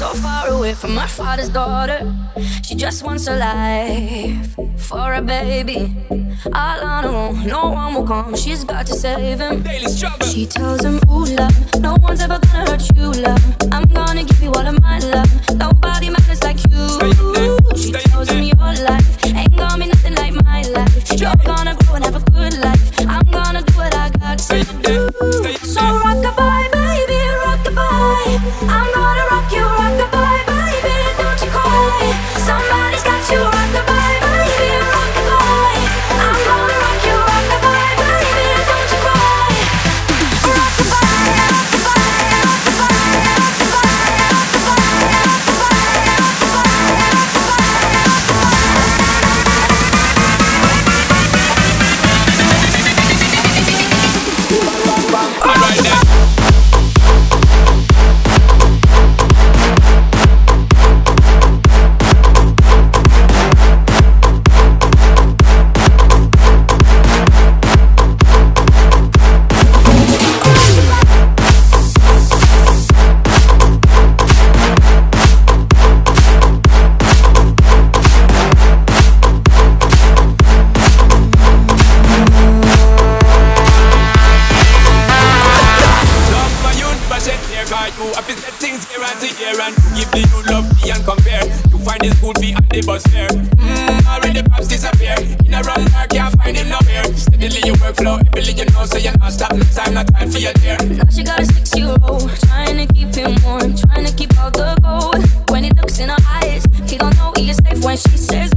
so far away from her father's daughter. She just wants a life for a baby. All on her own, no one will come. She's got to save him. Daily struggle. She tells him, Ooh, love, no one's ever gonna hurt you, love. I'm gonna give you all of my love. Nobody matters like you. She tells him, Your life ain't gonna be nothing like my life. You're gonna grow and have a good life. I'm gonna do what I got to do. So rockabye, baby, rockabye. I'm gonna and give the you love me and compare. You find this good fee at the bus fare. Mmm, already pops disappear. In a wrong car, can't find him nowhere. Steadily your workflow, everything you know So you're not stop, no time, no time for your dear. Now she got a six year old, trying to keep him warm, trying to keep all the cold. When he looks in her eyes, he don't know he is safe when she says